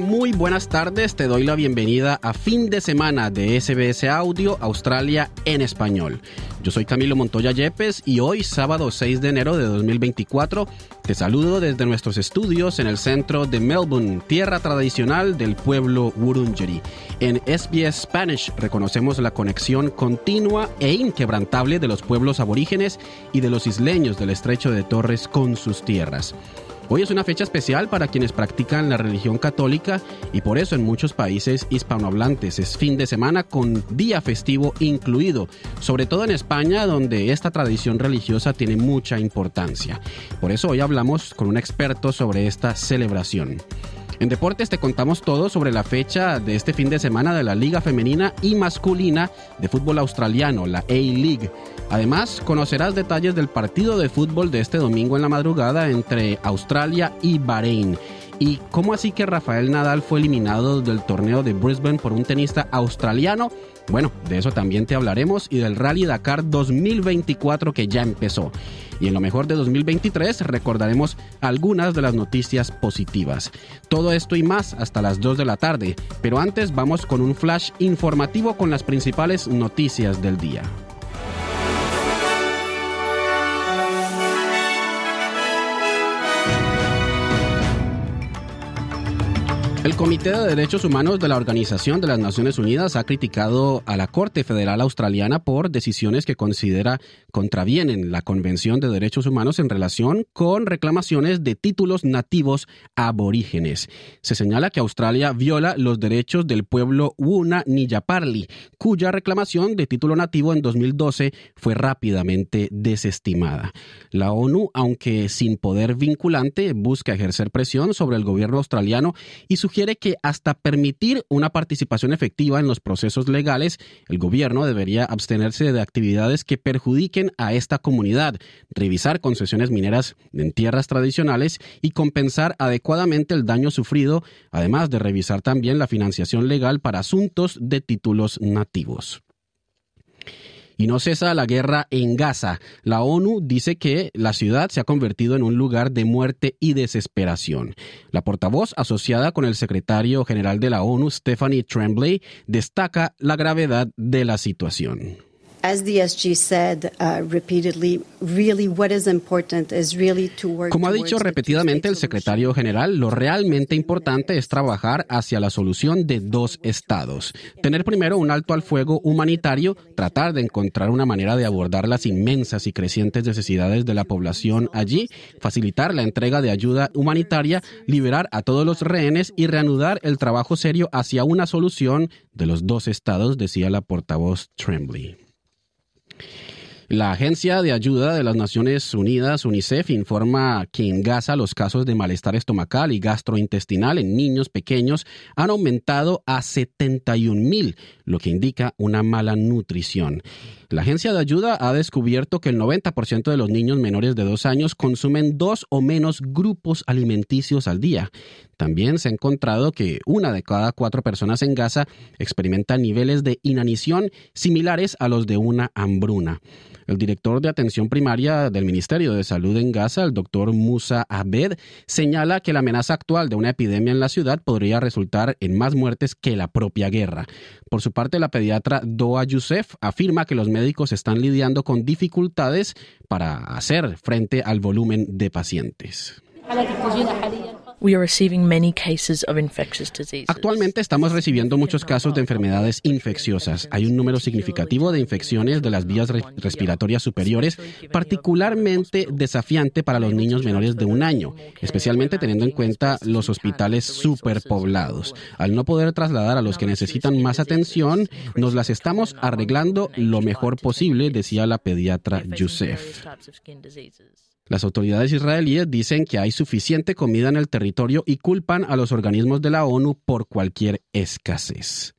Muy buenas tardes. Te doy la bienvenida a fin de semana de SBS Audio Australia en español. Yo soy Camilo Montoya Yepes y hoy, sábado 6 de enero de 2024, te saludo desde nuestros estudios en el centro de Melbourne, tierra tradicional del pueblo Wurundjeri. En SBS Spanish reconocemos la conexión continua e inquebrantable de los pueblos aborígenes y de los isleños del estrecho de Torres con sus tierras. Hoy es una fecha especial para quienes practican la religión católica y por eso en muchos países hispanohablantes es fin de semana con día festivo incluido, sobre todo en España donde esta tradición religiosa tiene mucha importancia. Por eso hoy hablamos con un experto sobre esta celebración. En deportes te contamos todo sobre la fecha de este fin de semana de la Liga Femenina y Masculina de Fútbol Australiano, la A-League. Además, conocerás detalles del partido de fútbol de este domingo en la madrugada entre Australia y Bahrein. ¿Y cómo así que Rafael Nadal fue eliminado del torneo de Brisbane por un tenista australiano? Bueno, de eso también te hablaremos y del Rally Dakar 2024 que ya empezó. Y en lo mejor de 2023 recordaremos algunas de las noticias positivas. Todo esto y más hasta las 2 de la tarde, pero antes vamos con un flash informativo con las principales noticias del día. El Comité de Derechos Humanos de la Organización de las Naciones Unidas ha criticado a la Corte Federal Australiana por decisiones que considera contravienen la Convención de Derechos Humanos en relación con reclamaciones de títulos nativos aborígenes. Se señala que Australia viola los derechos del pueblo Wuna Niyaparli, cuya reclamación de título nativo en 2012 fue rápidamente desestimada. La ONU, aunque sin poder vinculante, busca ejercer presión sobre el gobierno australiano y su sugiere que hasta permitir una participación efectiva en los procesos legales, el gobierno debería abstenerse de actividades que perjudiquen a esta comunidad, revisar concesiones mineras en tierras tradicionales y compensar adecuadamente el daño sufrido, además de revisar también la financiación legal para asuntos de títulos nativos y no cesa la guerra en Gaza. La ONU dice que la ciudad se ha convertido en un lugar de muerte y desesperación. La portavoz asociada con el secretario general de la ONU, Stephanie Tremblay, destaca la gravedad de la situación. Como ha dicho repetidamente el secretario general, lo realmente importante es trabajar hacia la solución de dos estados. Tener primero un alto al fuego humanitario, tratar de encontrar una manera de abordar las inmensas y crecientes necesidades de la población allí, facilitar la entrega de ayuda humanitaria, liberar a todos los rehenes y reanudar el trabajo serio hacia una solución de los dos estados, decía la portavoz Tremblay. La Agencia de Ayuda de las Naciones Unidas, UNICEF, informa que en Gaza los casos de malestar estomacal y gastrointestinal en niños pequeños han aumentado a 71 mil, lo que indica una mala nutrición. La agencia de ayuda ha descubierto que el 90% de los niños menores de dos años consumen dos o menos grupos alimenticios al día. También se ha encontrado que una de cada cuatro personas en Gaza experimenta niveles de inanición similares a los de una hambruna. El director de atención primaria del Ministerio de Salud en Gaza, el doctor Musa Abed, señala que la amenaza actual de una epidemia en la ciudad podría resultar en más muertes que la propia guerra. Por su parte, la pediatra Doa Youssef afirma que los médicos están lidiando con dificultades para hacer frente al volumen de pacientes. Actualmente estamos recibiendo muchos casos de enfermedades infecciosas. Hay un número significativo de infecciones de las vías respiratorias superiores, particularmente desafiante para los niños menores de un año, especialmente teniendo en cuenta los hospitales superpoblados. Al no poder trasladar a los que necesitan más atención, nos las estamos arreglando lo mejor posible, decía la pediatra Youssef. Las autoridades israelíes dicen que hay suficiente comida en el territorio y culpan a los organismos de la ONU por cualquier escasez.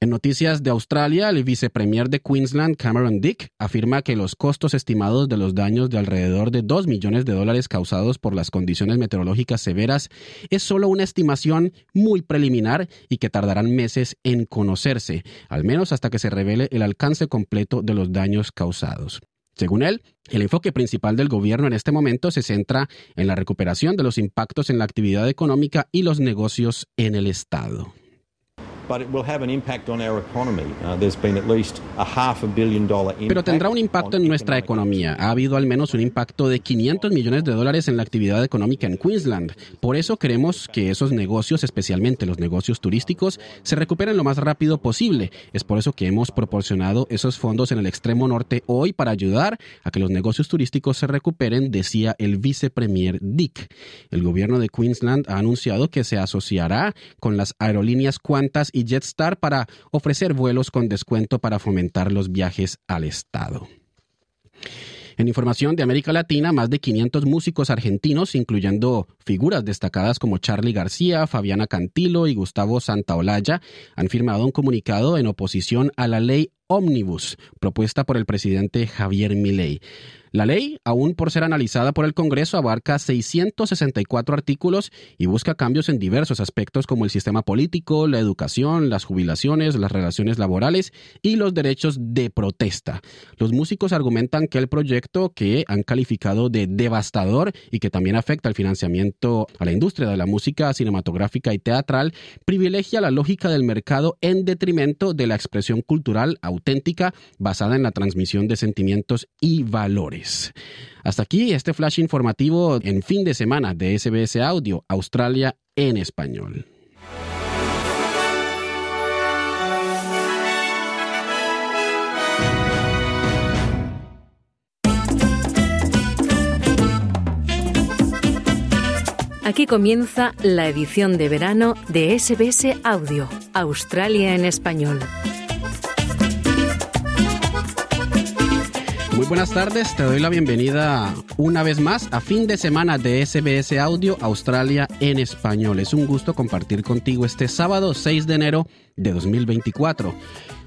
En noticias de Australia, el vicepremier de Queensland, Cameron Dick, afirma que los costos estimados de los daños de alrededor de 2 millones de dólares causados por las condiciones meteorológicas severas es solo una estimación muy preliminar y que tardarán meses en conocerse, al menos hasta que se revele el alcance completo de los daños causados. Según él, el enfoque principal del gobierno en este momento se centra en la recuperación de los impactos en la actividad económica y los negocios en el Estado. Pero tendrá un impacto en nuestra economía. Ha habido al menos un impacto de 500 millones de dólares en la actividad económica en Queensland. Por eso queremos que esos negocios, especialmente los negocios turísticos, se recuperen lo más rápido posible. Es por eso que hemos proporcionado esos fondos en el extremo norte hoy para ayudar a que los negocios turísticos se recuperen, decía el vicepremier Dick. El gobierno de Queensland ha anunciado que se asociará con las aerolíneas Qantas y Jetstar para ofrecer vuelos con descuento para fomentar los viajes al Estado. En información de América Latina, más de 500 músicos argentinos, incluyendo figuras destacadas como Charlie García, Fabiana Cantilo y Gustavo Santaolalla, han firmado un comunicado en oposición a la ley Omnibus, propuesta por el presidente Javier Milei. La ley, aún por ser analizada por el Congreso, abarca 664 artículos y busca cambios en diversos aspectos como el sistema político, la educación, las jubilaciones, las relaciones laborales y los derechos de protesta. Los músicos argumentan que el proyecto, que han calificado de devastador y que también afecta al financiamiento a la industria de la música cinematográfica y teatral, privilegia la lógica del mercado en detrimento de la expresión cultural auténtica basada en la transmisión de sentimientos y valores. Hasta aquí este flash informativo en fin de semana de SBS Audio, Australia en español. Aquí comienza la edición de verano de SBS Audio, Australia en español. Muy buenas tardes, te doy la bienvenida una vez más a fin de semana de SBS Audio Australia en español. Es un gusto compartir contigo este sábado 6 de enero de 2024.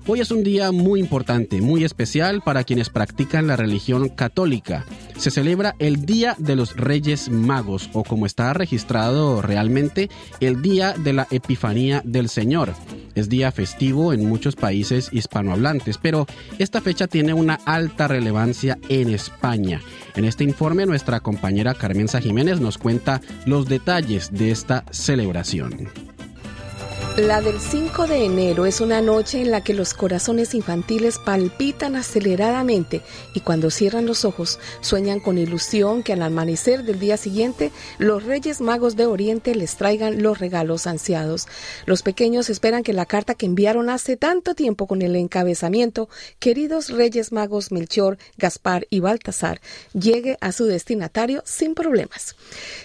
Hoy es un día muy importante, muy especial para quienes practican la religión católica. Se celebra el Día de los Reyes Magos o como está registrado realmente, el Día de la Epifanía del Señor. Es día festivo en muchos países hispanohablantes, pero esta fecha tiene una alta relevancia en España. En este informe nuestra compañera Carmenza Jiménez nos cuenta los detalles de esta celebración. La del 5 de enero es una noche en la que los corazones infantiles palpitan aceleradamente y cuando cierran los ojos sueñan con ilusión que al amanecer del día siguiente los Reyes Magos de Oriente les traigan los regalos ansiados. Los pequeños esperan que la carta que enviaron hace tanto tiempo con el encabezamiento Queridos Reyes Magos Melchor, Gaspar y Baltasar llegue a su destinatario sin problemas.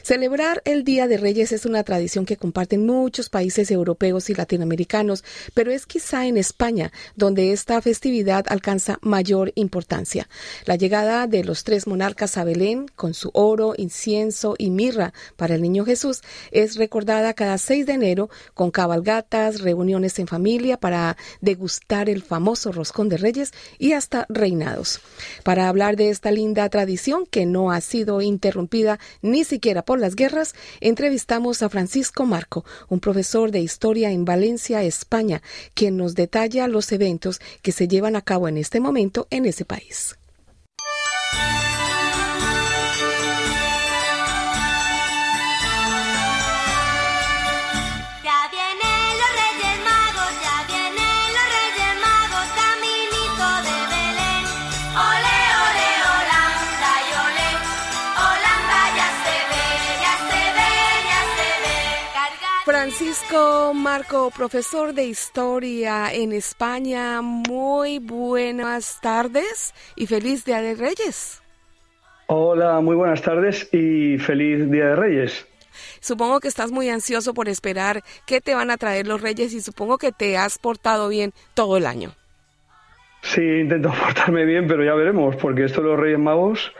Celebrar el Día de Reyes es una tradición que comparten muchos países europeos y latinoamericanos, pero es quizá en España donde esta festividad alcanza mayor importancia. La llegada de los tres monarcas a Belén, con su oro, incienso y mirra para el niño Jesús, es recordada cada 6 de enero con cabalgatas, reuniones en familia para degustar el famoso roscón de reyes y hasta reinados. Para hablar de esta linda tradición que no ha sido interrumpida ni siquiera por las guerras, entrevistamos a Francisco Marco, un profesor de historia en Valencia, España, quien nos detalla los eventos que se llevan a cabo en este momento en ese país. Francisco Marco, profesor de historia en España, muy buenas tardes y feliz Día de Reyes. Hola, muy buenas tardes y feliz Día de Reyes. Supongo que estás muy ansioso por esperar qué te van a traer los Reyes y supongo que te has portado bien todo el año. Sí, intento portarme bien, pero ya veremos, porque esto de los Reyes Magos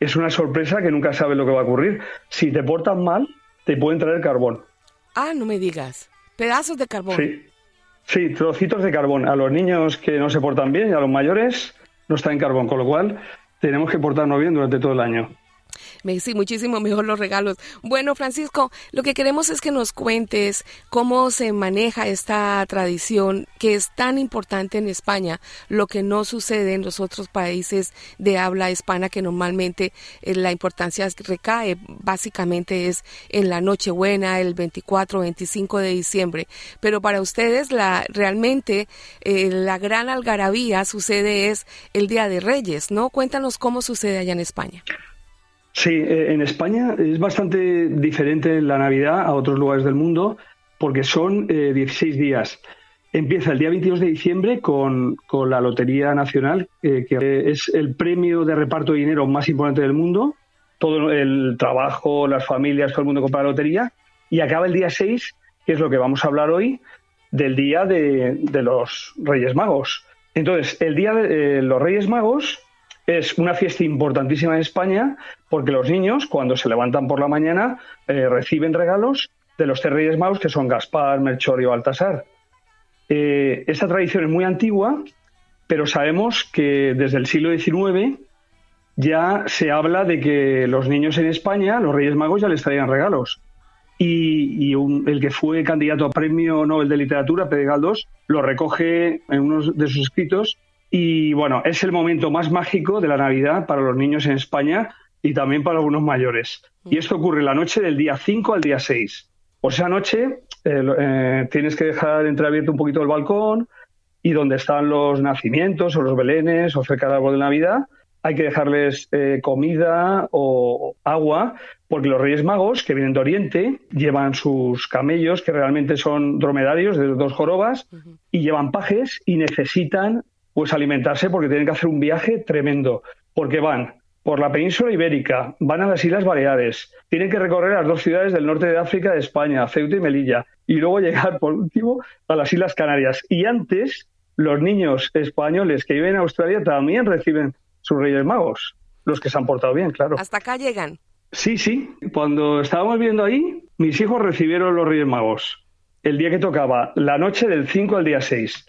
es una sorpresa que nunca sabes lo que va a ocurrir. Si te portas mal, te pueden traer carbón. Ah, no me digas. Pedazos de carbón. Sí. Sí, trocitos de carbón. A los niños que no se portan bien y a los mayores no está en carbón, con lo cual tenemos que portarnos bien durante todo el año. Sí, muchísimo mejor los regalos. Bueno, Francisco, lo que queremos es que nos cuentes cómo se maneja esta tradición que es tan importante en España, lo que no sucede en los otros países de habla hispana, que normalmente eh, la importancia recae básicamente es en la Nochebuena, el 24, 25 de diciembre. Pero para ustedes la realmente eh, la gran algarabía sucede es el Día de Reyes, ¿no? Cuéntanos cómo sucede allá en España. Sí, eh, en España es bastante diferente la Navidad a otros lugares del mundo porque son 16 eh, días. Empieza el día 22 de diciembre con, la Lotería Nacional, eh, que es el premio de reparto de dinero más importante del mundo. Todo el trabajo, las familias, todo el mundo compra la lotería. Y acaba el día 6, que es lo que vamos a hablar hoy, del día de, de los Reyes Magos. Entonces, el día de los Reyes Magos es una fiesta importantísima en España porque los niños, cuando se levantan por la mañana, eh, reciben regalos de los tres reyes magos que son Gaspar, Melchor y Baltasar. Eh, esta tradición es muy antigua, pero sabemos que desde el siglo XIX ya se habla de que los niños en España, los Reyes Magos, ya les traían regalos. Y, el que fue candidato a Premio Nobel de Literatura, Pedro Galdós, lo recoge en uno de sus escritos y bueno, es el momento más mágico de la Navidad para los niños en España y también para algunos mayores. Y esto ocurre la noche del día 5 al día 6. Por esa noche eh, eh, tienes que dejar entreabierto un poquito el balcón y donde están los nacimientos o los belenes o cerca del árbol de Navidad, hay que dejarles eh, comida o agua, porque los Reyes Magos, que vienen de Oriente, llevan sus camellos, que realmente son dromedarios de dos jorobas, y llevan pajes y necesitan pues alimentarse porque tienen que hacer un viaje tremendo, porque van por la península ibérica, van a las Islas Baleares, tienen que recorrer las dos ciudades del norte de África de España, Ceuta y Melilla, y luego llegar por último a las Islas Canarias. Y antes, los niños españoles que viven en Australia también reciben sus Reyes Magos, los que se han portado bien, claro. Hasta acá llegan. Sí, sí. Cuando estábamos viendo ahí, mis hijos recibieron los Reyes Magos el día que tocaba, la noche del 5 al día 6.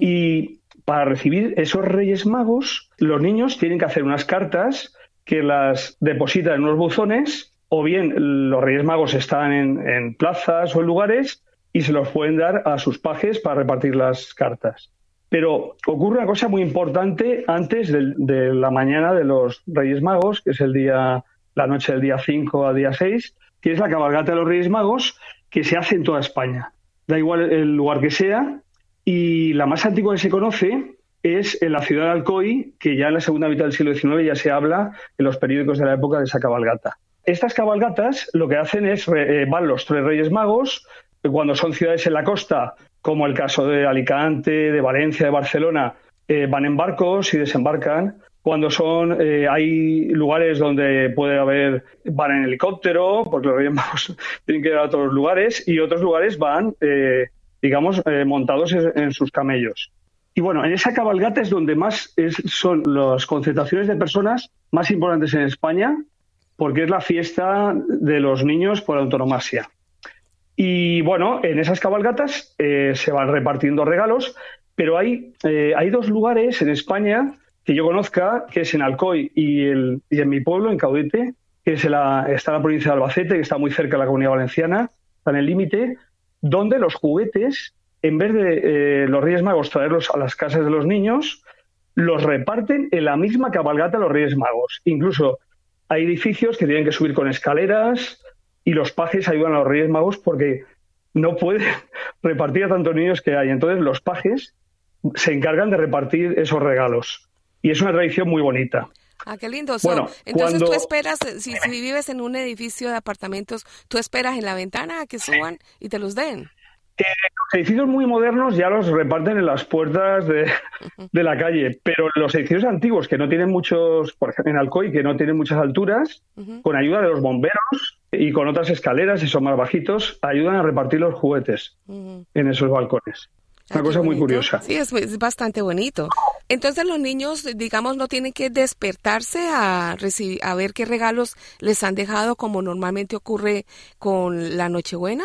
Y para recibir esos Reyes Magos, los niños tienen que hacer unas cartas que las depositan en unos buzones, o bien los Reyes Magos están en, plazas o en lugares y se los pueden dar a sus pajes para repartir las cartas. Pero ocurre una cosa muy importante antes de, la mañana de los Reyes Magos, que es el día, la noche del día 5 al día 6, que es la cabalgata de los Reyes Magos, que se hace en toda España. Da igual el lugar que sea, y la más antigua que se conoce es en la ciudad de Alcoy, que ya en la segunda mitad del siglo XIX ya se habla en los periódicos de la época de esa cabalgata. Estas cabalgatas lo que hacen es, eh, van los tres reyes magos, cuando son ciudades en la costa, como el caso de Alicante, de Valencia, de Barcelona, eh, van en barcos y desembarcan. Cuando son, eh, hay lugares donde puede haber, van en helicóptero, porque los reyes magos tienen que ir a otros lugares, y otros lugares van digamos, eh, montados en, sus camellos. Y bueno, en esa cabalgata es donde más son las concentraciones de personas más importantes en España, porque es la fiesta de los niños por autonomasia. Y bueno, en esas cabalgatas eh, se van repartiendo regalos, pero hay, eh, hay dos lugares en España que yo conozca, que es en Alcoy y, el, y en mi pueblo, en Caudete, que es la, está la provincia de Albacete, que está muy cerca de la comunidad valenciana, está en el límite, donde los juguetes, en vez de eh, los Reyes Magos traerlos a las casas de los niños, los reparten en la misma cabalgata los Reyes Magos. Incluso hay edificios que tienen que subir con escaleras y los pajes ayudan a los Reyes Magos porque no pueden repartir a tantos niños que hay. Entonces los pajes se encargan de repartir esos regalos. Y es una tradición muy bonita. Ah, qué lindo. entonces tú esperas, si, vives en un edificio de apartamentos, tú esperas en la ventana a que suban y te los den. Eh, los edificios muy modernos ya los reparten en las puertas de, la calle, pero los edificios antiguos que no tienen muchos, por ejemplo en Alcoy, que no tienen muchas alturas, con ayuda de los bomberos y con otras escaleras, y son más bajitos, ayudan a repartir los juguetes en esos balcones. Una cosa muy curiosa. Sí, es, bastante bonito. Entonces los niños, digamos, no tienen que despertarse a recibir, a ver qué regalos les han dejado, como normalmente ocurre con la Nochebuena.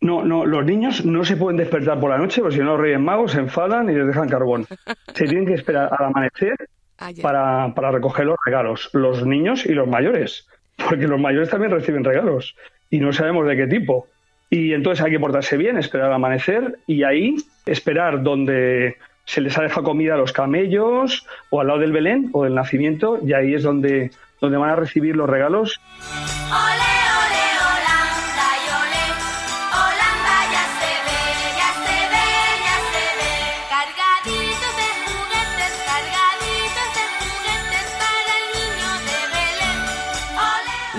No, no, los niños no se pueden despertar por la noche, porque si no los Reyes Magos se enfadan y les dejan carbón. Se tienen que esperar al amanecer Ah, para, para recoger los regalos, los niños y los mayores, porque los mayores también reciben regalos y no sabemos de qué tipo. Y entonces hay que portarse bien, esperar al amanecer y ahí esperar donde se les ha dejado comida a los camellos o al lado del Belén o del nacimiento y ahí es donde, donde van a recibir los regalos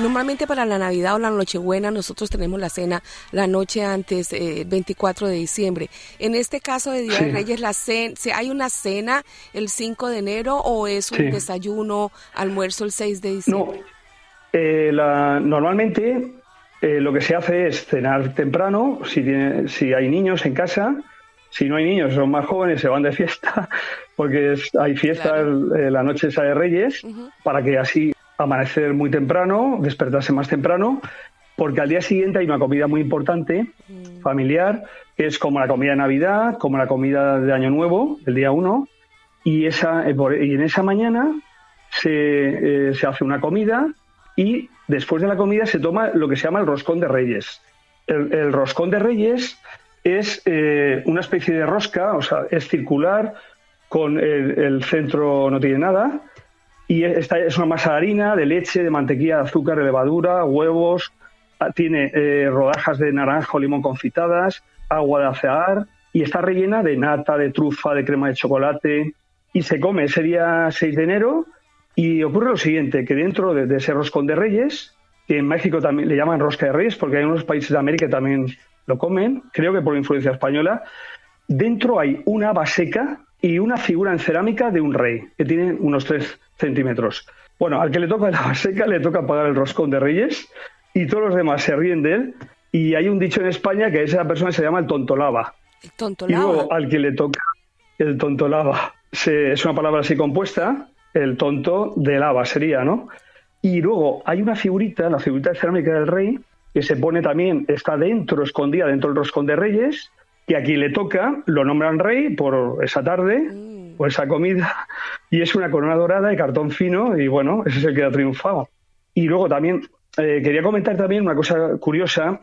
Normalmente para la Navidad o la Nochebuena nosotros tenemos la cena la noche antes, eh, 24 de diciembre. En este caso de Día de. Reyes, la cen- ¿se- ¿hay una cena el 5 de enero o es un Sí. desayuno, almuerzo el 6 de No, diciembre? eh, la- normalmente eh, lo que se hace es cenar temprano, si, tiene- si hay niños en casa, si no hay niños, son más jóvenes, se van de fiesta, porque es- hay fiesta Claro. el- eh, la noche esa de Reyes, para que así amanecer muy temprano, despertarse más temprano, porque al día siguiente hay una comida muy importante, familiar, que es como la comida de Navidad, como la comida de Año Nuevo, el día 1, y, esa, eh, y en esa mañana se, eh, se hace una comida y después de la comida se toma lo que se llama el roscón de reyes. El, el roscón de reyes es eh, una especie de rosca, o sea, es circular, con el, el centro no tiene nada, y es una masa de harina, de leche, de mantequilla, de azúcar, de levadura, huevos, ah, tiene eh, rodajas de naranja o limón confitadas, agua de azahar y está rellena de nata, de trufa, de crema de chocolate y se come ese día 6 de enero y ocurre lo siguiente, que dentro de, de ese roscón de reyes, que en México también le llaman rosca de reyes porque hay unos países de América que también lo comen, creo que por influencia española, dentro hay una haba seca y una figura en cerámica de un rey, que tiene unos 3 centímetros. Bueno, al que le toca la haba seca le toca pagar el roscón de reyes y todos los demás se ríen de él y hay un dicho en España que esa persona se llama el tontolaba. El tonto Y luego al que le toca el tonto lava, se- es una palabra así compuesta, el tonto de lava sería, ¿no? Y luego hay una figurita, la figurita de cerámica del rey, que se pone también, está dentro, escondida dentro del roscón de reyes, que a quien le toca lo nombran rey por esa tarde, por esa comida, y es una corona dorada de cartón fino, y bueno, ese es el que ha triunfado. Y luego también, eh, quería comentar también una cosa curiosa,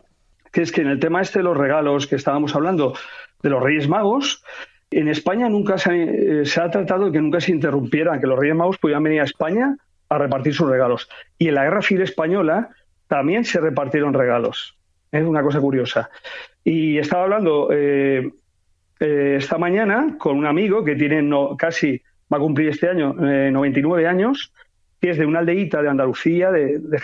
que es que en el tema este de los regalos que estábamos hablando, de los Reyes Magos, en España nunca se, ha- eh, se ha tratado de que nunca se interrumpiera, que los Reyes Magos pudieran venir a España a repartir sus regalos. Y en la Guerra Civil Española también se repartieron regalos. Es una cosa curiosa. Y estaba hablando eh, eh, esta mañana con un amigo que tiene no- casi, va a cumplir este año, eh, 99 años, que es de una aldeíta de Andalucía, de, de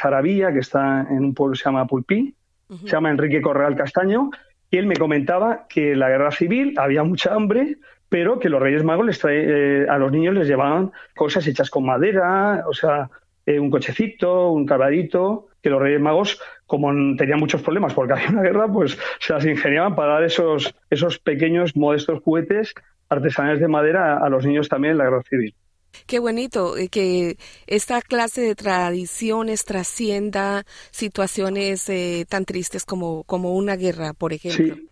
que está en un pueblo que se llama Pulpí, se llama Enrique Correal Castaño, y él me comentaba que en la guerra civil había mucha hambre, pero que los Reyes Magos les trae- eh, a los niños les llevaban cosas hechas con madera, o sea, eh, un cochecito, un cargadito, que los Reyes Magos, como tenían muchos problemas porque había una guerra, pues se las ingeniaban para dar esos, esos pequeños, modestos juguetes artesanales de madera a, los niños también en la guerra civil. Qué bonito eh, que esta clase de tradiciones trascienda situaciones eh, tan tristes como, como una guerra, por ejemplo. Sí,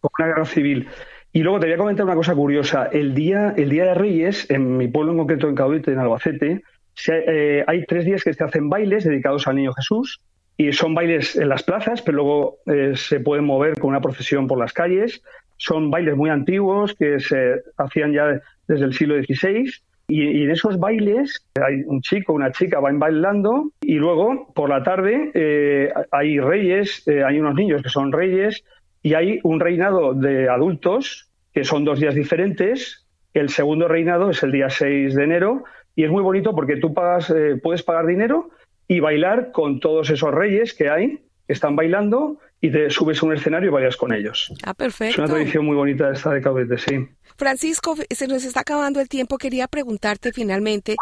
como una guerra civil. Y luego te voy a comentar una cosa curiosa. El día, el día de Reyes, en mi pueblo en concreto, en Caudete, en Albacete, se- eh, hay tres días que se hacen bailes dedicados al Niño Jesús. Y son bailes en las plazas, pero luego eh, se pueden mover con una procesión por las calles. Son bailes muy antiguos que se hacían ya desde el siglo XVI. Y, y en esos bailes hay un chico, una chica van bailando y luego por la tarde eh, hay reyes, eh, hay unos niños que son reyes y hay un reinado de adultos que son dos días diferentes. El segundo reinado es el día 6 de enero y es muy bonito porque tú pagas, eh, puedes pagar dinero y bailar con todos esos reyes que hay, que están bailando y te subes a un escenario y bailas con ellos. Ah, Es perfecto. una tradición muy bonita esta de Caudete, sí. Francisco, se nos está acabando el tiempo. Quería preguntarte finalmente,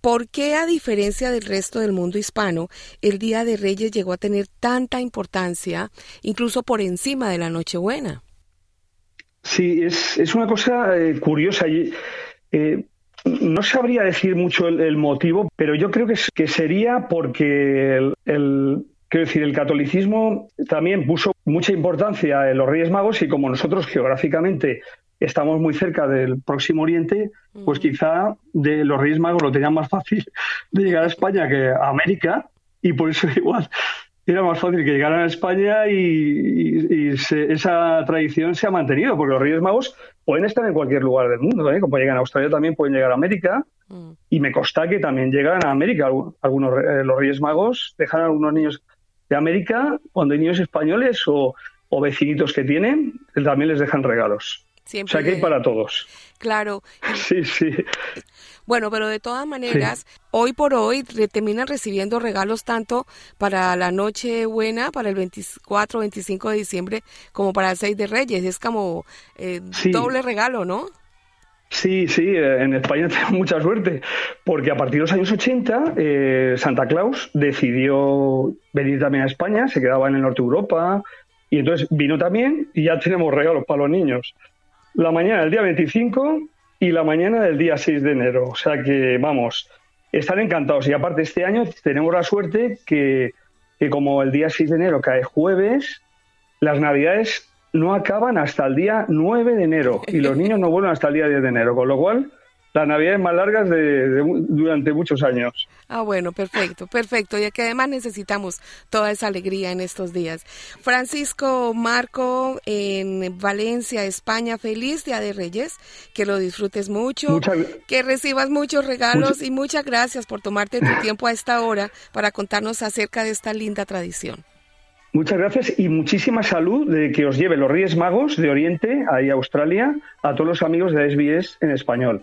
¿por qué a diferencia del resto del mundo hispano, el Día de Reyes llegó a tener tanta importancia, incluso por encima de la Nochebuena? Sí, es, es una cosa eh, curiosa. eh, no sabría decir mucho el, el motivo, pero yo creo que, que sería porque el, el Quiero decir, el catolicismo también puso mucha importancia en los Reyes Magos y como nosotros geográficamente estamos muy cerca del Próximo Oriente, pues quizá de los Reyes Magos lo tenían más fácil de llegar a España que a América y por eso igual era más fácil que llegaran a España y, y- y se- esa tradición se ha mantenido, porque los Reyes Magos pueden estar en cualquier lugar del mundo, ¿eh? como llegan a Australia también pueden llegar a América y me consta que también llegan a América Algu- algunos eh, los Reyes Magos dejan a algunos niños de América cuando hay niños españoles o, o vecinitos que tienen también les dejan regalos. O Siempre sea que hay para todos. Claro. Sí, sí. Bueno, pero de todas maneras, hoy por hoy terminan recibiendo regalos tanto para la noche buena, para el 24, 25 de diciembre, como para el 6 de Reyes. Es como eh, Sí. doble regalo, ¿no? Sí, sí, eh, en España tenemos mucha suerte, porque a partir de los años 80 eh, Santa Claus decidió venir también a España, se quedaba en el norte de Europa, y entonces vino también y ya tenemos regalos para los niños. La mañana del día 25 y la mañana del día 6 de enero, o sea que vamos, están encantados. Y aparte este año tenemos la suerte que, que como el día 6 de enero cae jueves, las navidades no acaban hasta el día 9 de enero y los niños no vuelven hasta el día 10 de enero, con lo cual las navidades más largas de- de mu- durante muchos años. Ah, bueno, perfecto, perfecto. Y que además necesitamos toda esa alegría en estos días. Francisco Marco, en Valencia, España, feliz Día de Reyes. Que lo disfrutes mucho, Muchas- que recibas muchos regalos y muchas gracias por tomarte tu tiempo a esta hora para contarnos acerca de esta linda tradición. Muchas gracias y muchísima salud de que os lleve los Reyes Magos de Oriente, ahí a Australia, a todos los amigos de SBS en español.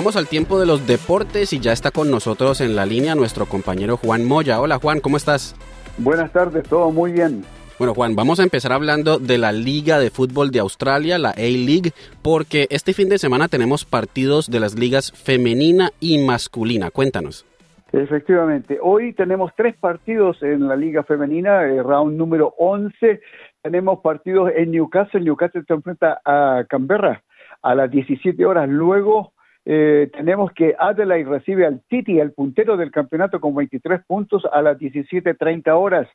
Llegamos al tiempo de los deportes y ya está con nosotros en la línea nuestro compañero Juan Moya. Hola Juan, ¿cómo estás? Buenas tardes, todo muy bien. Bueno Juan, vamos a empezar hablando de la Liga de Fútbol de Australia, la A-League, porque este fin de semana tenemos partidos de las ligas femenina y masculina. Cuéntanos. Efectivamente, hoy tenemos tres partidos en la Liga Femenina, eh, round número 11. Tenemos partidos en Newcastle. Newcastle se enfrenta a Canberra a las 17 horas. Luego eh, tenemos que Adelaide recibe al City, el puntero del campeonato, con 23 puntos a las 17.30 horas.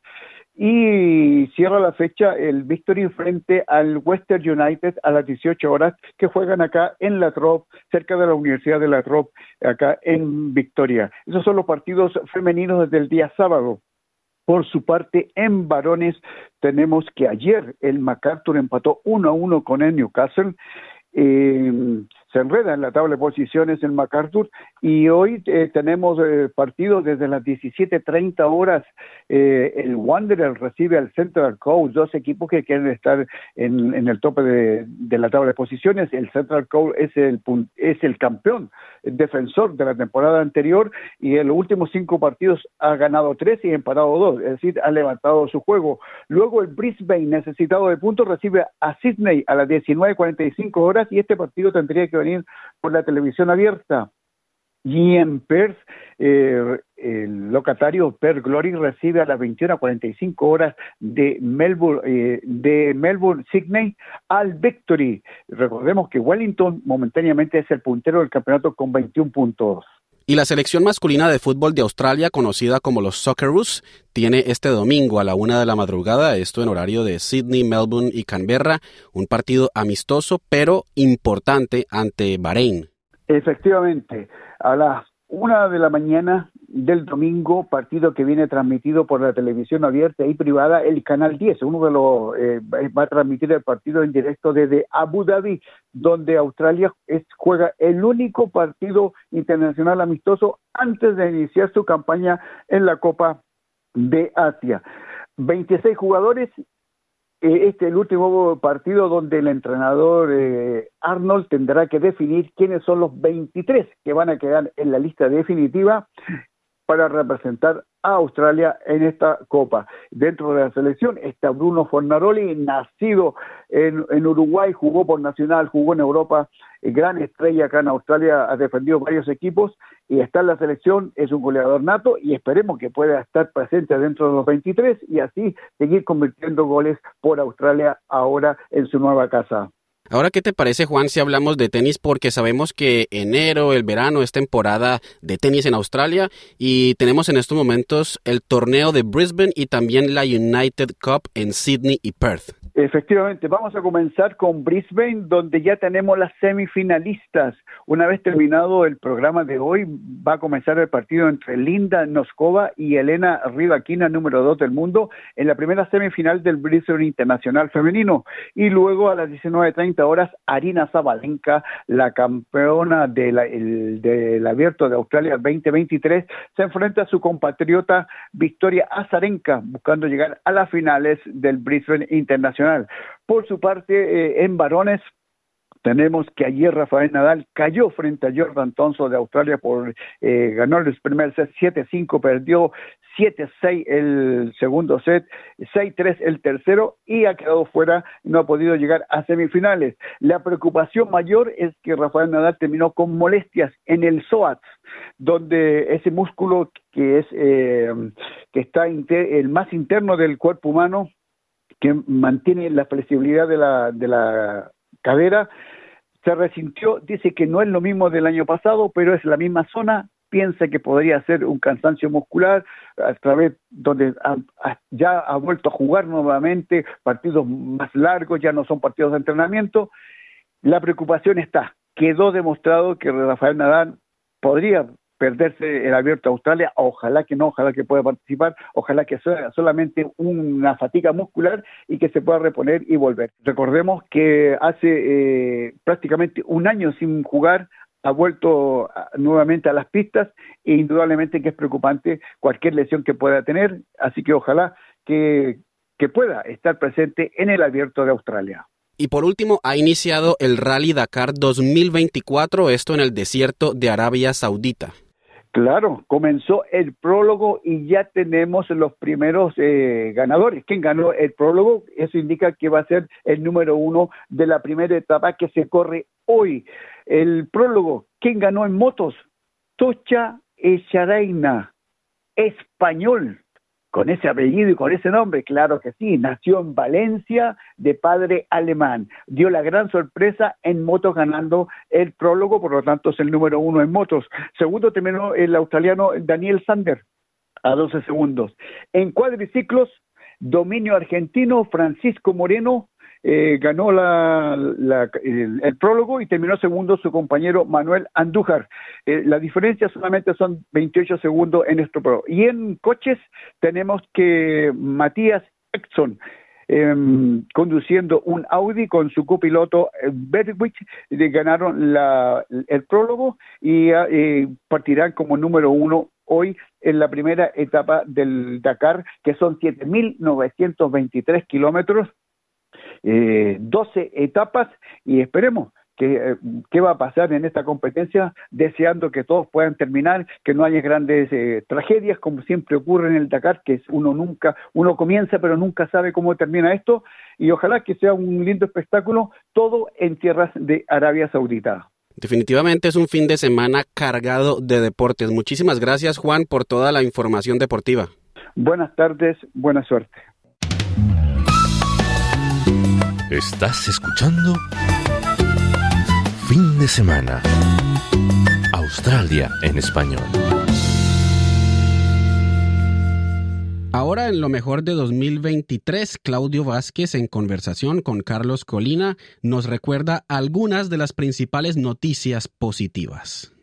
Y cierra la fecha el Victory frente al Western United a las 18 horas, que juegan acá en La Trobe, cerca de la Universidad de La Trobe, acá en Victoria. Esos son los partidos femeninos desde el día sábado. Por su parte, en varones, tenemos que ayer el MacArthur empató 1 a 1 con el Newcastle. Eh, se enreda en la tabla de posiciones en MacArthur y hoy eh, tenemos eh, partidos desde las 17.30 horas. Eh, el Wanderer recibe al Central Coast, dos equipos que quieren estar en, el tope de, la tabla de posiciones. El Central Coast es el, es el campeón defensor de la temporada anterior y en los últimos cinco partidos ha ganado tres y empatado dos, es decir, ha levantado su juego. Luego el Brisbane, necesitado de puntos, recibe a Sydney a las 19.45 horas y este partido tendría que venir por la televisión abierta. Y en Perth, eh, el locatario Perth Glory recibe a las 21.45 horas de Melbourne, eh, de Melbourne Sydney al Victory. Recordemos que Wellington momentáneamente es el puntero del campeonato con 21 puntos. Y la selección masculina de fútbol de Australia, conocida como los Socceroos, tiene este domingo a la una de la madrugada, esto en horario de Sydney, Melbourne y Canberra, un partido amistoso pero importante ante Bahrein. Efectivamente, a las una de la mañana del domingo, partido que viene transmitido por la televisión abierta y privada, el Canal 10, uno de los, eh, va a transmitir el partido en directo desde Abu Dhabi, donde Australia es, juega el único partido internacional amistoso antes de iniciar su campaña en la Copa de Asia. 26 jugadores este es el último partido donde el entrenador eh, Arnold tendrá que definir quiénes son los 23 que van a quedar en la lista definitiva para representar a Australia en esta Copa. Dentro de la selección está Bruno Fornaroli, nacido en, en Uruguay, jugó por Nacional, jugó en Europa, eh, gran estrella acá en Australia, ha defendido varios equipos y está en la selección, es un goleador nato y esperemos que pueda estar presente dentro de los 23 y así seguir convirtiendo goles por Australia ahora en su nueva casa. Ahora, ¿qué te parece, Juan, si hablamos de tenis? Porque sabemos que enero, el verano, es temporada de tenis en Australia y tenemos en estos momentos el torneo de Brisbane y también la United Cup en Sydney y Perth. Efectivamente, vamos a comenzar con Brisbane, donde ya tenemos las semifinalistas. Una vez terminado el programa de hoy, va a comenzar el partido entre Linda Noskova y Elena Rivaquina, número 2 del mundo, en la primera semifinal del Brisbane Internacional Femenino. Y luego a las 19.30 horas, Arina Zabalenka, la campeona de del Abierto de Australia 2023, se enfrenta a su compatriota Victoria Azarenka, buscando llegar a las finales del Brisbane Internacional. Por su parte, eh, en varones, tenemos que ayer Rafael Nadal cayó frente a Jordan Thompson de Australia por eh, ganó el primer set 7-5, perdió 7-6 el segundo set, 6-3 el tercero y ha quedado fuera, no ha podido llegar a semifinales. La preocupación mayor es que Rafael Nadal terminó con molestias en el psoas, donde ese músculo que es eh, que está el más interno del cuerpo humano que mantiene la flexibilidad de la, de la cadera, se resintió, dice que no es lo mismo del año pasado, pero es la misma zona, piensa que podría ser un cansancio muscular, a través donde ya ha vuelto a jugar nuevamente, partidos más largos, ya no son partidos de entrenamiento. La preocupación está, quedó demostrado que Rafael Nadal podría perderse el abierto a Australia, ojalá que no, ojalá que pueda participar, ojalá que sea solamente una fatiga muscular y que se pueda reponer y volver. Recordemos que hace eh, prácticamente un año sin jugar ha vuelto nuevamente a las pistas e indudablemente que es preocupante cualquier lesión que pueda tener, así que ojalá que, que pueda estar presente en el abierto de Australia. Y por último, ha iniciado el Rally Dakar 2024, esto en el desierto de Arabia Saudita. Claro, comenzó el prólogo y ya tenemos los primeros eh, ganadores. ¿Quién ganó el prólogo? Eso indica que va a ser el número uno de la primera etapa que se corre hoy. El prólogo, ¿quién ganó en motos? Tocha Echaraina, español con ese apellido y con ese nombre, claro que sí, nació en Valencia de padre alemán, dio la gran sorpresa en motos ganando el prólogo, por lo tanto es el número uno en motos. Segundo terminó el australiano Daniel Sander a 12 segundos. En cuadriciclos, dominio argentino, Francisco Moreno eh, ganó la, el, prólogo y terminó segundo su compañero Manuel Andújar. Eh, la diferencia solamente son 28 segundos en este pro. Y en coches tenemos que Matías Exxon em, conduciendo un Audi con su copiloto eh, Berwick, ganaron la, el prólogo y partirán como número uno hoy en la primera etapa del Dakar, que son 7.923 kilómetros eh, 12 etapas y esperemos que, eh, qué va a pasar en esta competencia, deseando que todos puedan terminar, que no haya grandes eh, tragedias, como siempre ocurre en el Dakar, que uno nunca, uno comienza pero nunca sabe cómo termina esto, y ojalá que sea un lindo espectáculo, todo en tierras de Arabia Saudita. Definitivamente es un fin de semana cargado de deportes. Muchísimas gracias Juan por toda la información deportiva. Buenas tardes, buena suerte. Estás escuchando Fin de Semana. Australia en español. Ahora en lo mejor de 2023, Claudio Vázquez en conversación con Carlos Colina nos recuerda algunas de las principales noticias positivas.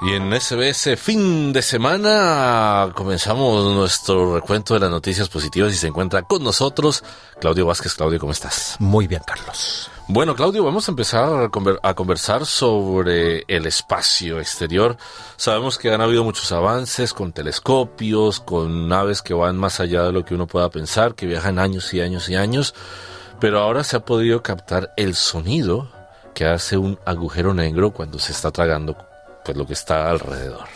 Y en SBS fin de semana comenzamos nuestro recuento de las noticias positivas y se encuentra con nosotros Claudio Vázquez. Claudio, ¿cómo estás? Muy bien, Carlos. Bueno, Claudio, vamos a empezar a conversar sobre el espacio exterior. Sabemos que han habido muchos avances con telescopios, con naves que van más allá de lo que uno pueda pensar, que viajan años y años y años, pero ahora se ha podido captar el sonido que hace un agujero negro cuando se está tragando pues lo que está alrededor.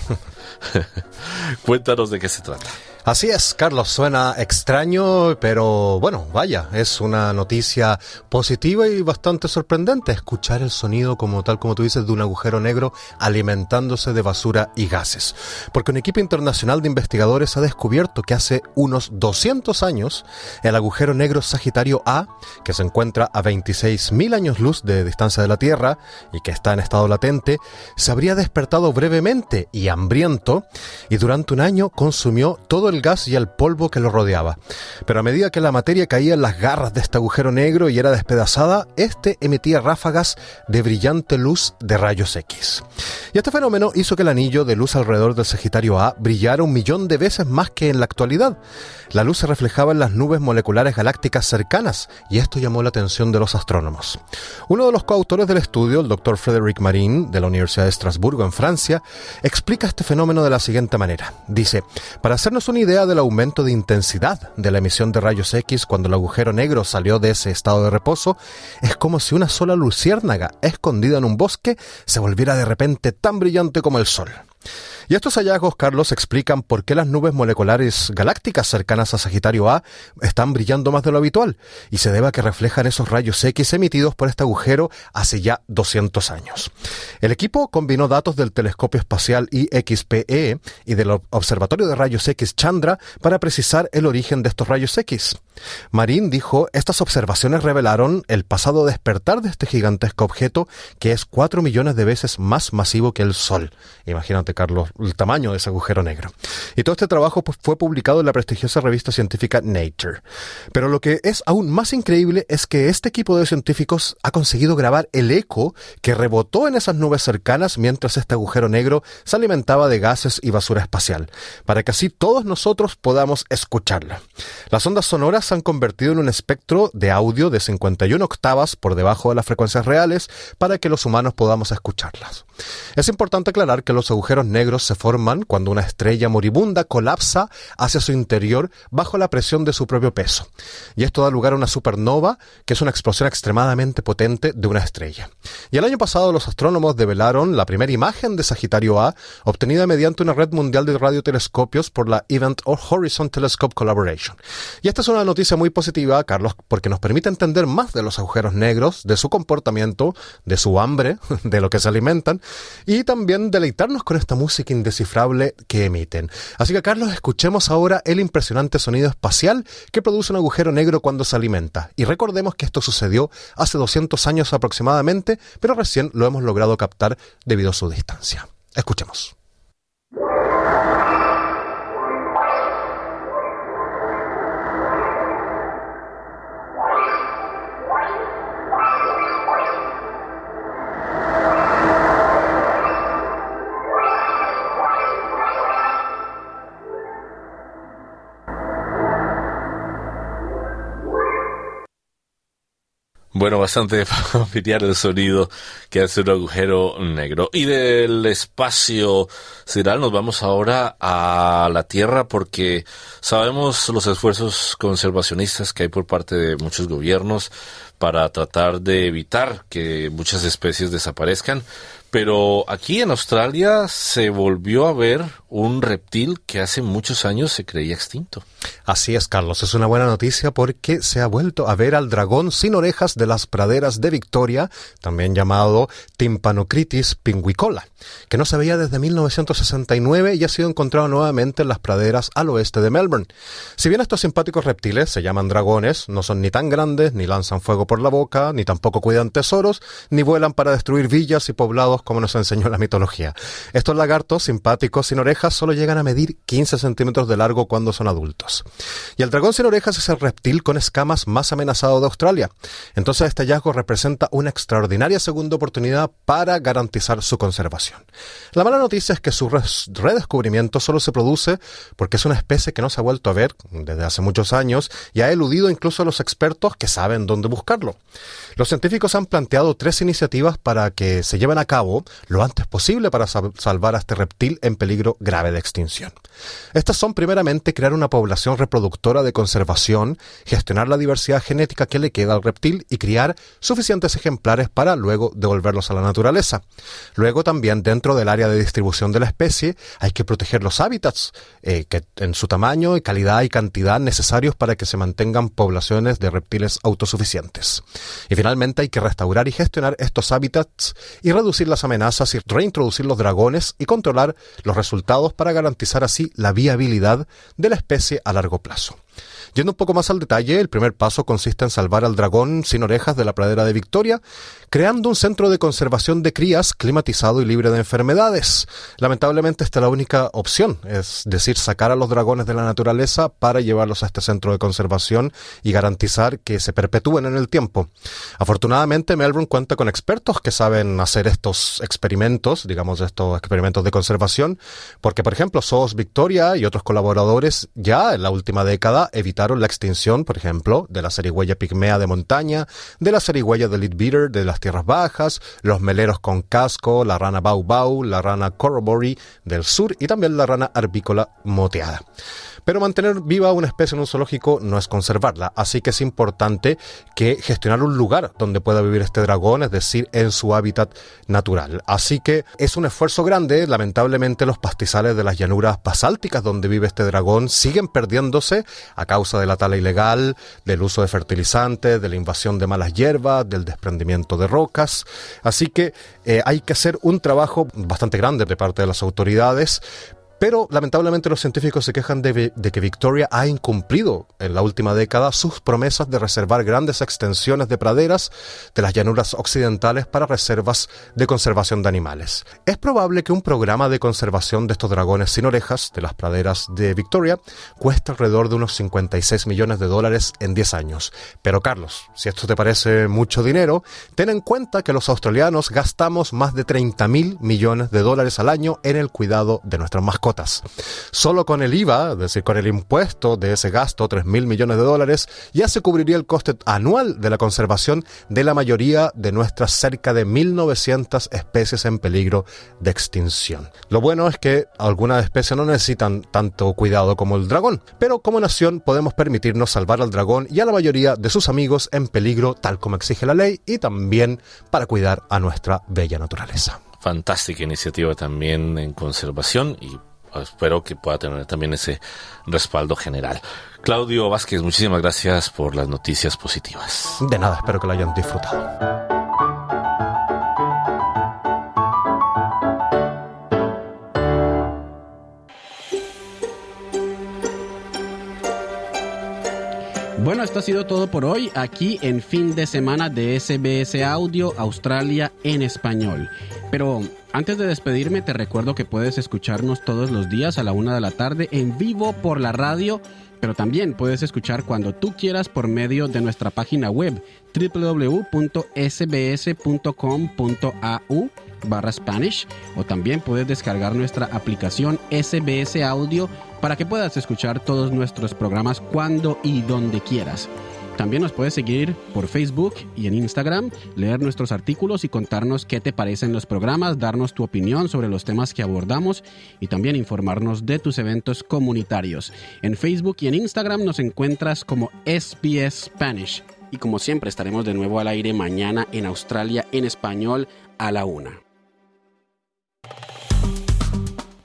Cuéntanos de qué se trata. Así es, Carlos, suena extraño, pero bueno, vaya, es una noticia positiva y bastante sorprendente escuchar el sonido como tal como tú dices de un agujero negro alimentándose de basura y gases. Porque un equipo internacional de investigadores ha descubierto que hace unos 200 años el agujero negro Sagitario A, que se encuentra a 26.000 años luz de distancia de la Tierra y que está en estado latente, se habría despertado brevemente y hambriento y durante un año consumió todo el gas y el polvo que lo rodeaba. Pero a medida que la materia caía en las garras de este agujero negro y era despedazada, este emitía ráfagas de brillante luz de rayos X. Y este fenómeno hizo que el anillo de luz alrededor del Sagitario A brillara un millón de veces más que en la actualidad. La luz se reflejaba en las nubes moleculares galácticas cercanas y esto llamó la atención de los astrónomos. Uno de los coautores del estudio, el doctor Frédéric Marin, de la Universidad de Estrasburgo en Francia, explica este fenómeno de la siguiente manera. Dice, para hacernos una idea del aumento de intensidad de la emisión de rayos X cuando el agujero negro salió de ese estado de reposo, es como si una sola luciérnaga escondida en un bosque se volviera de repente tan brillante como el sol. Y estos hallazgos, Carlos, explican por qué las nubes moleculares galácticas cercanas a Sagitario A están brillando más de lo habitual, y se debe a que reflejan esos rayos X emitidos por este agujero hace ya 200 años. El equipo combinó datos del telescopio espacial IXPE y del Observatorio de Rayos X Chandra para precisar el origen de estos rayos X. Marín dijo, estas observaciones revelaron el pasado despertar de este gigantesco objeto que es 4 millones de veces más masivo que el Sol. Imagínate, Carlos, el tamaño de ese agujero negro. Y todo este trabajo pues, fue publicado en la prestigiosa revista científica Nature. Pero lo que es aún más increíble es que este equipo de científicos ha conseguido grabar el eco que rebotó en esas nubes cercanas mientras este agujero negro se alimentaba de gases y basura espacial, para que así todos nosotros podamos escucharla. Las ondas sonoras se han convertido en un espectro de audio de 51 octavas por debajo de las frecuencias reales para que los humanos podamos escucharlas. Es importante aclarar que los agujeros negros se forman cuando una estrella moribunda colapsa hacia su interior bajo la presión de su propio peso. Y esto da lugar a una supernova, que es una explosión extremadamente potente de una estrella. Y el año pasado los astrónomos develaron la primera imagen de Sagitario A, obtenida mediante una red mundial de radiotelescopios por la Event Horizon Telescope Collaboration. Y esta es una noticia muy positiva, Carlos, porque nos permite entender más de los agujeros negros, de su comportamiento, de su hambre, de lo que se alimentan, y también deleitarnos con esta música indescifrable que emiten. Así que, Carlos, escuchemos ahora el impresionante sonido espacial que produce un agujero negro cuando se alimenta. Y recordemos que esto sucedió hace 200 años aproximadamente, pero recién lo hemos logrado captar debido a su distancia. Escuchemos. Bueno, bastante familiar el sonido que hace un agujero negro. Y del espacio sideral nos vamos ahora a la Tierra porque sabemos los esfuerzos conservacionistas que hay por parte de muchos gobiernos para tratar de evitar que muchas especies desaparezcan. Pero aquí en Australia se volvió a ver un reptil que hace muchos años se creía extinto. Así es, Carlos, es una buena noticia porque se ha vuelto a ver al dragón sin orejas de las praderas de Victoria, también llamado Tympanocritis pinguicola, que no se veía desde 1969 y ha sido encontrado nuevamente en las praderas al oeste de Melbourne. Si bien estos simpáticos reptiles se llaman dragones, no son ni tan grandes, ni lanzan fuego por la boca, ni tampoco cuidan tesoros, ni vuelan para destruir villas y poblados como nos enseñó la mitología. Estos lagartos simpáticos sin orejas solo llegan a medir 15 centímetros de largo cuando son adultos. Y el dragón sin orejas es el reptil con escamas más amenazado de Australia. Entonces este hallazgo representa una extraordinaria segunda oportunidad para garantizar su conservación. La mala noticia es que su redescubrimiento solo se produce porque es una especie que no se ha vuelto a ver desde hace muchos años y ha eludido incluso a los expertos que saben dónde buscarlo. Los científicos han planteado tres iniciativas para que se lleven a cabo lo antes posible para salvar a este reptil en peligro grave de extinción. Estas son primeramente crear una población reproductora de conservación, gestionar la diversidad genética que le queda al reptil y criar suficientes ejemplares para luego devolverlos a la naturaleza. Luego también dentro del área de distribución de la especie hay que proteger los hábitats eh, que en su tamaño y calidad y cantidad necesarios para que se mantengan poblaciones de reptiles autosuficientes. Finalmente hay que restaurar y gestionar estos hábitats y reducir las amenazas y reintroducir los dragones y controlar los resultados para garantizar así la viabilidad de la especie a largo plazo. Yendo un poco más al detalle, el primer paso consiste en salvar al dragón sin orejas de la pradera de Victoria, creando un centro de conservación de crías climatizado y libre de enfermedades. Lamentablemente esta es la única opción, es decir, sacar a los dragones de la naturaleza para llevarlos a este centro de conservación y garantizar que se perpetúen en el tiempo. Afortunadamente Melbourne cuenta con expertos que saben hacer estos experimentos, digamos estos experimentos de conservación, porque por ejemplo SOS Victoria y otros colaboradores ya en la última década evitaron la extinción, por ejemplo, de la serigüeya pigmea de montaña, de la serigüeya de Leadbeater de las tierras bajas, los meleros con casco, la rana bau bau, la rana corroboree del sur y también la rana arbícola moteada. Pero mantener viva una especie en un zoológico no es conservarla, así que es importante que gestionar un lugar donde pueda vivir este dragón, es decir, en su hábitat natural. Así que es un esfuerzo grande, lamentablemente los pastizales de las llanuras basálticas donde vive este dragón siguen perdiéndose a causa de la tala ilegal, del uso de fertilizantes, de la invasión de malas hierbas, del desprendimiento de rocas. Así que eh, hay que hacer un trabajo bastante grande de parte de las autoridades pero lamentablemente los científicos se quejan de, que Victoria ha incumplido en la última década sus promesas de reservar grandes extensiones de praderas de las llanuras occidentales para reservas de conservación de animales. Es probable que un programa de conservación de estos dragones sin orejas de las praderas de Victoria cueste alrededor de unos 56 millones de dólares en 10 años. Pero Carlos, si esto te parece mucho dinero, ten en cuenta que los australianos gastamos más de 30 mil millones de dólares al año en el cuidado de nuestras mascotas. Solo con el IVA, es decir, con el impuesto de ese gasto, 3 mil millones de dólares, ya se cubriría el coste anual de la conservación de la mayoría de nuestras cerca de 1.900 especies en peligro de extinción. Lo bueno es que algunas especies no necesitan tanto cuidado como el dragón, pero como nación podemos permitirnos salvar al dragón y a la mayoría de sus amigos en peligro tal como exige la ley y también para cuidar a nuestra bella naturaleza. Fantástica iniciativa también en conservación y espero que pueda tener también ese respaldo general. Claudio Vázquez, muchísimas gracias por las noticias positivas. De nada, espero que lo hayan disfrutado. Bueno, esto ha sido todo por hoy aquí en fin de semana de SBS Audio Australia en español. Pero antes de despedirme te recuerdo que puedes escucharnos todos los días a la una de la tarde en vivo por la radio pero también puedes escuchar cuando tú quieras por medio de nuestra página web www.sbs.com.au barra Spanish o también puedes descargar nuestra aplicación SBS Audio para que puedas escuchar todos nuestros programas cuando y donde quieras. También nos puedes seguir por Facebook y en Instagram, leer nuestros artículos y contarnos qué te parecen los programas, darnos tu opinión sobre los temas que abordamos y también informarnos de tus eventos comunitarios. En Facebook y en Instagram nos encuentras como SBS Spanish. Y como siempre estaremos de nuevo al aire mañana en Australia en español a la una.